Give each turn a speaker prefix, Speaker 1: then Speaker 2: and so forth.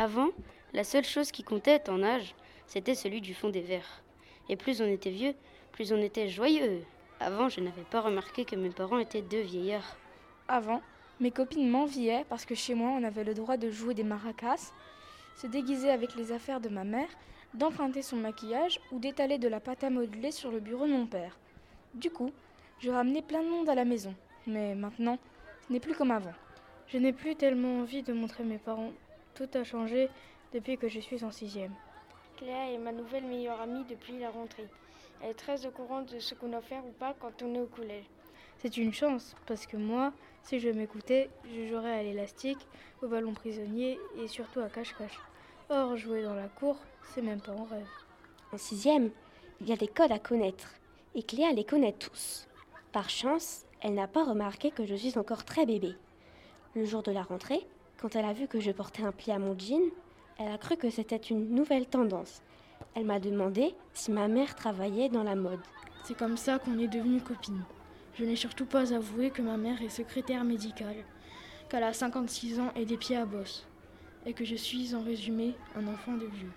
Speaker 1: Avant, la seule chose qui comptait en âge, c'était celui du fond des verres. Et plus on était vieux, plus on était joyeux. Avant, je n'avais pas remarqué que mes parents étaient deux vieillards.
Speaker 2: Avant, mes copines m'enviaient parce que chez moi, on avait le droit de jouer des maracas, se déguiser avec les affaires de ma mère, d'emprunter son maquillage ou d'étaler de la pâte à modeler sur le bureau de mon père. Du coup, je ramenais plein de monde à la maison. Mais maintenant, ce n'est plus comme avant.
Speaker 3: Je n'ai plus tellement envie de montrer mes parents. Tout a changé depuis que je suis en sixième.
Speaker 4: Cléa est ma nouvelle meilleure amie depuis la rentrée. Elle est très au courant de ce qu'on doit faire ou pas quand on est au collège.
Speaker 3: C'est une chance, parce que moi, si je m'écoutais, je jouerais à l'élastique, au ballon prisonnier et surtout à cache-cache. Or, jouer dans la cour, c'est même pas en rêve.
Speaker 5: En sixième, il y a des codes à connaître, et Cléa les connaît tous. Par chance, elle n'a pas remarqué que je suis encore très bébé. Le jour de la rentrée, quand elle a vu que je portais un pli à mon jean, elle a cru que c'était une nouvelle tendance. Elle m'a demandé si ma mère travaillait dans la mode.
Speaker 3: C'est comme ça qu'on est devenus copines. Je n'ai surtout pas avoué que ma mère est secrétaire médicale, qu'elle a 56 ans et des pieds à bosse, et que je suis en résumé un enfant de vieux.